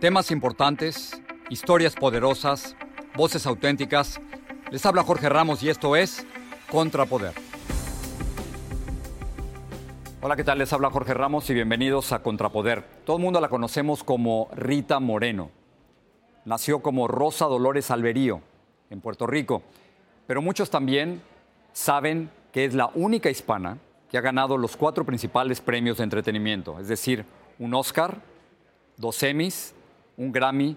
Temas importantes, historias poderosas, voces auténticas. Les habla Jorge Ramos y esto es Contrapoder. Hola, ¿qué tal? Les habla Jorge Ramos y bienvenidos a Contrapoder. Todo el mundo la conocemos como Rita Moreno. Nació como Rosa Dolores Alberío en Puerto Rico, pero muchos también saben que es la única hispana que ha ganado los cuatro principales premios de entretenimiento, es decir, un Oscar, dos Emmys, un Grammy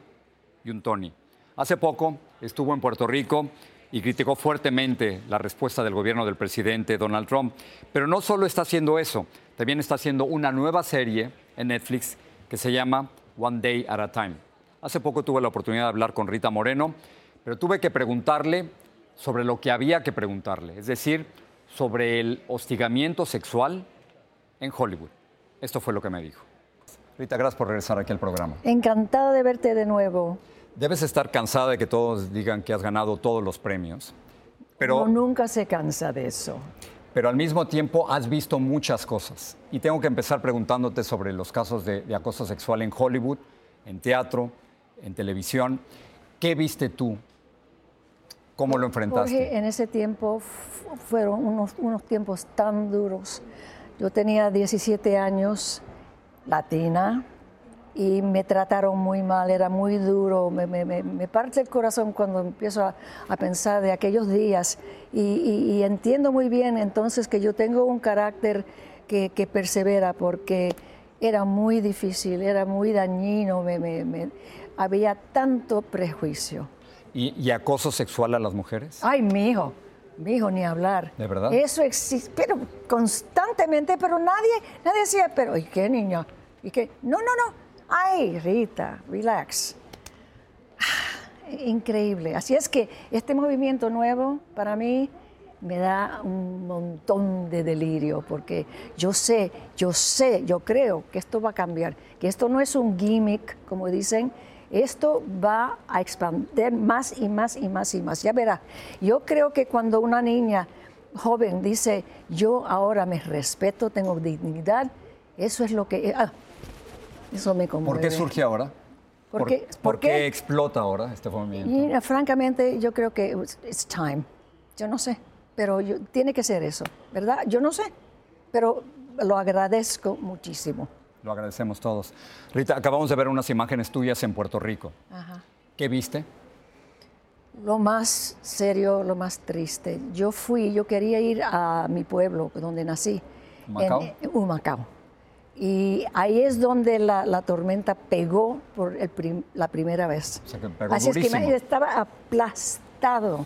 y un Tony. Hace poco estuvo en Puerto Rico y criticó fuertemente la respuesta del gobierno del presidente Donald Trump. Pero no solo está haciendo eso, también está haciendo una nueva serie en Netflix que se llama One Day at a Time. Hace poco tuve la oportunidad de hablar con Rita Moreno, pero tuve que preguntarle sobre lo que había que preguntarle, es decir, sobre el hostigamiento sexual en Hollywood. Esto fue lo que me dijo. Rita, gracias por regresar aquí al programa. Encantada de verte de nuevo. Debes estar cansada de que todos digan que has ganado todos los premios. Pero, No, nunca se cansa de eso. pero al mismo tiempo has visto muchas cosas. Y tengo que empezar preguntándote sobre los casos de, de acoso sexual en Hollywood, en teatro, en televisión. ¿Qué viste tú? ¿Cómo lo enfrentaste? Jorge, en ese tiempo fu- fueron unos, unos tiempos tan duros. Yo tenía 17 años, latina, y me trataron muy mal, era muy duro, me, me- me- me parte el corazón cuando empiezo a, a pensar de aquellos días y, y- y entiendo muy bien entonces que yo tengo un carácter que, que persevera porque era muy difícil, era muy dañino, me- había tanto prejuicio. ¿Y, y acoso sexual a las mujeres? Ay, mi hijo, mi hijo, ni hablar. ¿De verdad? Eso existe, pero constantemente, pero nadie, nadie decía, pero ¿y qué niña? ¿Y qué? No, no, no. Ay, Rita, relax. Ah, Increíble. Así es que este movimiento nuevo para mí me da un montón de delirio porque yo sé, yo sé, yo creo que esto va a cambiar, que esto no es un gimmick, como dicen, esto va a expandir más y más y más y más. Ya verá, yo creo que cuando una niña joven dice, yo ahora me respeto, tengo dignidad, eso es lo que... ah, eso me conmueve. ¿Por qué surge ahora? ¿Por qué? ¿Por ¿Por qué qué? explota ahora este movimiento? Y eh, francamente, yo creo que it's, it's time. Yo no sé, pero yo- tiene que ser eso, ¿verdad? Yo no sé, pero lo agradezco muchísimo. Lo agradecemos todos. Rita, acabamos de ver unas imágenes tuyas en Puerto Rico. Ajá. ¿Qué viste? Lo más serio, lo más triste. Yo fui, yo quería ir a mi pueblo, donde nací, ¿Humacao? en Humacao. Y ahí es donde la, la tormenta pegó por el prim- la primera vez. O sea, que pegó Así es que estaba aplastado.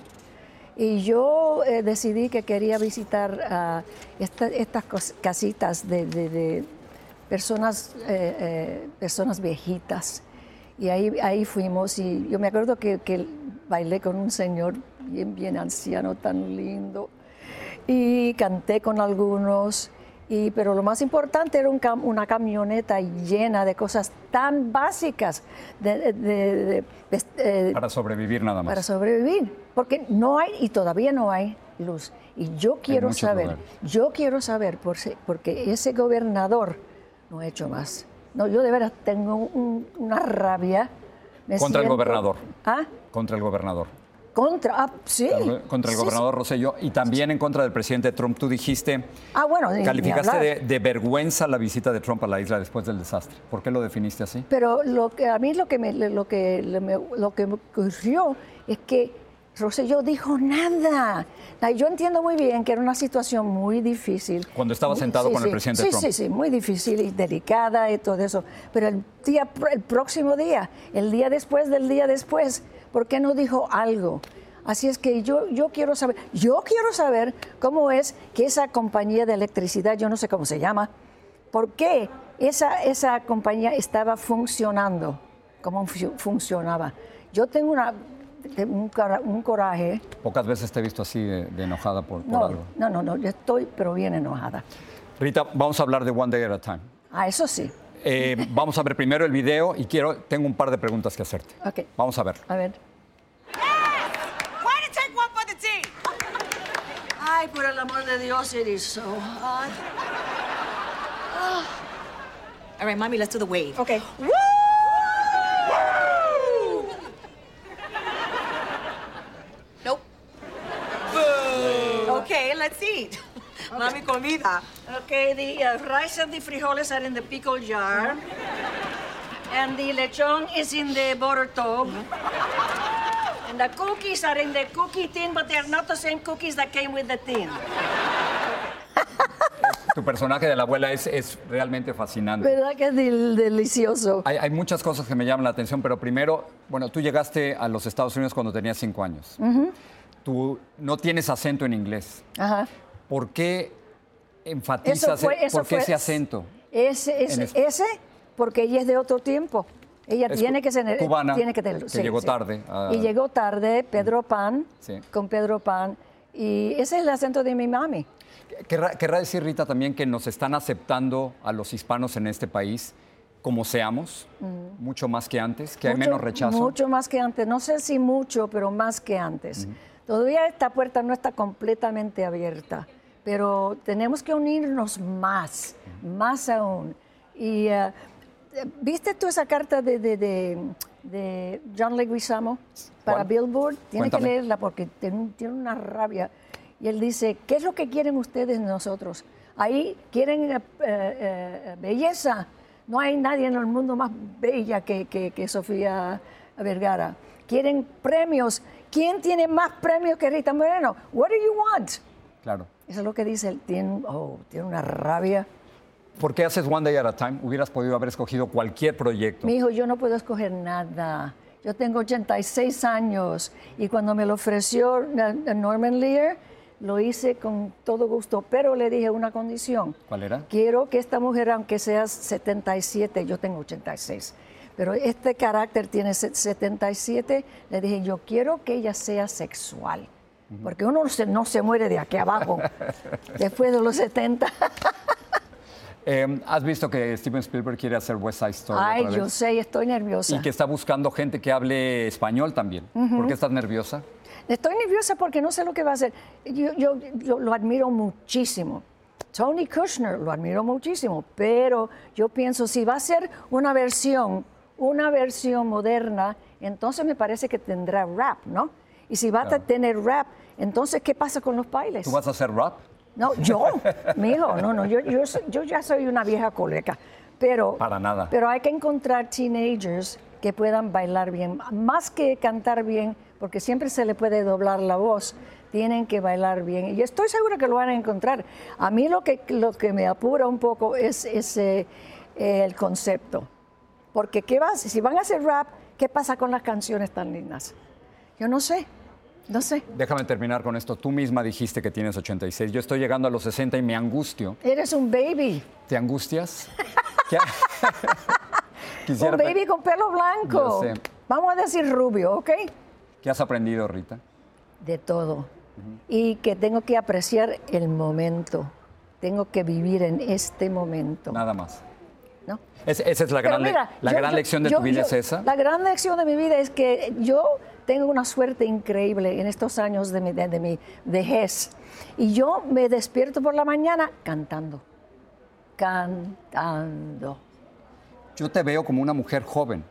Y yo eh, decidí que quería visitar ah, esta- estas cos- casitas de, de- de personas, eh, eh, personas viejitas. Y ahí, ahí fuimos y yo me acuerdo que, que bailé con un señor bien, bien anciano, tan lindo. Y canté con algunos Y, pero lo más importante era un cam- una camioneta llena de cosas tan básicas de, de- de- de- eh, Para sobrevivir nada más. para sobrevivir, porque no hay y todavía no hay luz. Y yo quiero saber, lugares. yo quiero saber, por si- porque ese gobernador no ha hecho más. No, yo de veras tengo un- una rabia. Me Contra el gobernador. ¿Ah? Contra el gobernador. Contra, ah, sí. Contra el Sí, sí. gobernador Rosselló y también en contra del presidente Trump. Tú dijiste, Ah, bueno, calificaste de, de vergüenza la visita de Trump a la isla después del desastre. ¿Por qué lo definiste así? Pero lo que a mí lo que me, lo que lo que me ocurrió es que Rosselló dijo nada. Yo entiendo muy bien que era una situación muy difícil. Cuando estaba sentado sí, con el sí. presidente sí, Trump. Sí, sí, muy difícil y delicada y todo eso. Pero el día, el próximo día, el día después del día después, ¿por qué no dijo algo? Así es que yo, yo quiero saber, yo quiero saber cómo es que esa compañía de electricidad, yo no sé cómo se llama, ¿por qué esa, esa compañía estaba funcionando? ¿Cómo fu- funcionaba? Yo tengo una, un, cara- un coraje. Pocas veces te he visto así de, de enojada por, por No, algo. no, no, no, yo estoy pero bien enojada. Rita, vamos a hablar de One Day at a Time. Ah, eso sí. Eh, vamos a ver primero el video y quiero, tengo un par de preguntas que hacerte. Ok. Vamos a ver. A ver. Way to take one for the team. Ay, por el amor de Dios, it is so hot. All right, mommy, let's do the wave. Okay. Woo! Let's eat. Mami, comida. Okay, the uh, rice and the frijoles are in the pickle jar. And the lechon is in the butter tub. And the cookies are in the cookie tin, but they're not the same cookies that came with the tin. Tu personaje de la abuela es, es realmente fascinante. ¿Verdad que es del- delicioso? Hay, hay muchas cosas que me llaman la atención, pero primero, bueno, tú llegaste a los Estados Unidos cuando tenías cinco años. Tú no tienes acento en inglés. Ajá. ¿Por qué enfatizas Eso fue, eso por qué fue- ese acento? Ese, ese, porque ella es de otro tiempo. Ella Es tiene que ser cubana, tiene que, tener- que sí, llegó sí. tarde a- Y llegó tarde, Pedro Pan, Sí. con Pedro Pan. Y ese es el acento de mi mami. Querrá, querrá decir, Rita, también que nos están aceptando a los hispanos en este país como seamos, mucho más que antes, que hay menos rechazo. Mucho más que antes. No sé si mucho, pero más que antes. Todavía esta puerta no está completamente abierta, pero tenemos que unirnos más, más aún. Y eh, ¿viste tú esa carta de, de- de- de John Leguizamo para ¿Cuál? Billboard? Tienes que leerla porque tiene, tiene una rabia. Y él dice, ¿qué es lo que quieren ustedes de nosotros? Ahí quieren eh, eh, belleza. No hay nadie en el mundo más bella que, que- que Sofía Vergara. Quieren premios. ¿Quién tiene más premios que Rita Moreno? What do you want? Claro. Eso es lo que dice él. Tiene, oh, tiene una rabia. ¿Por qué haces One Day at a Time? Hubieras podido haber escogido cualquier proyecto. Mi hijo, yo no puedo escoger nada. Yo tengo 86 años y cuando me lo ofreció Norman Lear, lo hice con todo gusto, pero le dije una condición. ¿Cuál era? Quiero que esta mujer, aunque sea 77, yo tengo 86, pero este carácter tiene se- 77, le dije, yo quiero que ella sea sexual. Porque uno se- no se muere de aquí abajo, después de los 70. Eh, ¿Has visto que Steven Spielberg quiere hacer West Side Story Ay, otra yo vez? sé, estoy nerviosa. Y que está buscando gente que hable español también. ¿Por qué estás nerviosa? Estoy nerviosa porque no sé lo que va a hacer. Yo, yo- yo lo admiro muchísimo. Tony Kushner lo admiro muchísimo, pero yo pienso si va a ser una versión, una versión moderna, entonces me parece que tendrá rap, ¿no? Y si va a tener rap, entonces ¿qué pasa con los bailes? ¿Tú vas a hacer rap? No, yo, mi hijo, no, no, yo, yo, yo ya soy una vieja coleca, pero... Para nada. Pero hay que encontrar teenagers que puedan bailar bien, más que cantar bien, porque siempre se le puede doblar la voz, tienen que bailar bien. Y estoy segura que lo van a encontrar. A mí lo que, lo que me apura un poco es, ese, eh, el concepto. Porque ¿qué vas? si van a hacer rap, ¿qué pasa con las canciones tan lindas? Yo no sé, no sé. Déjame terminar con esto. Tú misma dijiste que tienes 86. Yo estoy llegando a los 60 y me angustio. Eres un baby. ¿Te angustias? Un baby con pelo blanco. Yo sé. Vamos a decir rubio, ¿ok? ¿Qué has aprendido, Rita? De todo. Y que tengo que apreciar el momento. tengo que vivir en este momento. Nada más. ¿No? Es- esa es la gran, le- la yo- gran yo- lección de yo- tu vida, es esa. La gran lección de mi vida es que yo tengo una suerte increíble en estos años de mi, de, de mi vejez. Y yo me despierto por la mañana cantando. Cantando. Yo te veo como una mujer joven,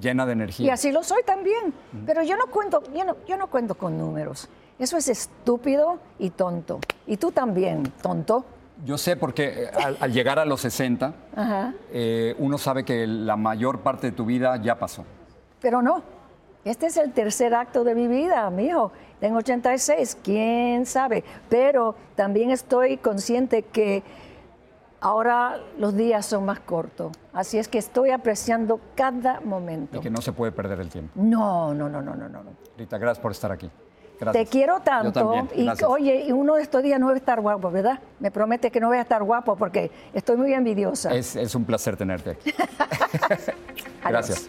llena de energía. Y así lo soy también. Pero yo no cuento, yo no, yo no cuento con números. Eso es estúpido y tonto. Y tú también, tonto. Yo sé porque eh, al, al llegar a los 60, Ajá. eh, uno sabe que la mayor parte de tu vida ya pasó. Pero no. Este es el tercer acto de mi vida, mijo. Tengo 86, quién sabe. Pero también estoy consciente que ahora los días son más cortos. Así es que estoy apreciando cada momento. Y que no se puede perder el tiempo. No, no, no, no, no, no. no. Rita, gracias por estar aquí. Gracias. Te quiero tanto. Y oye, uno de estos días no voy a estar guapo, ¿verdad? Me promete que no voy a estar guapo porque estoy muy envidiosa. Es, es un placer tenerte aquí. Gracias.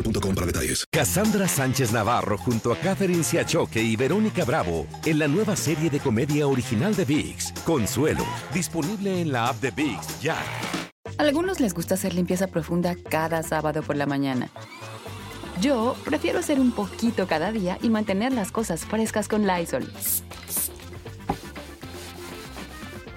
para detalles. Cassandra Sánchez Navarro junto a Catherine Siachoque y Verónica Bravo en la nueva serie de comedia original de VIX, Consuelo, disponible en la app de VIX ya. Algunos les gusta hacer limpieza profunda cada sábado por la mañana. Yo prefiero hacer un poquito cada día y mantener las cosas frescas con Lysol.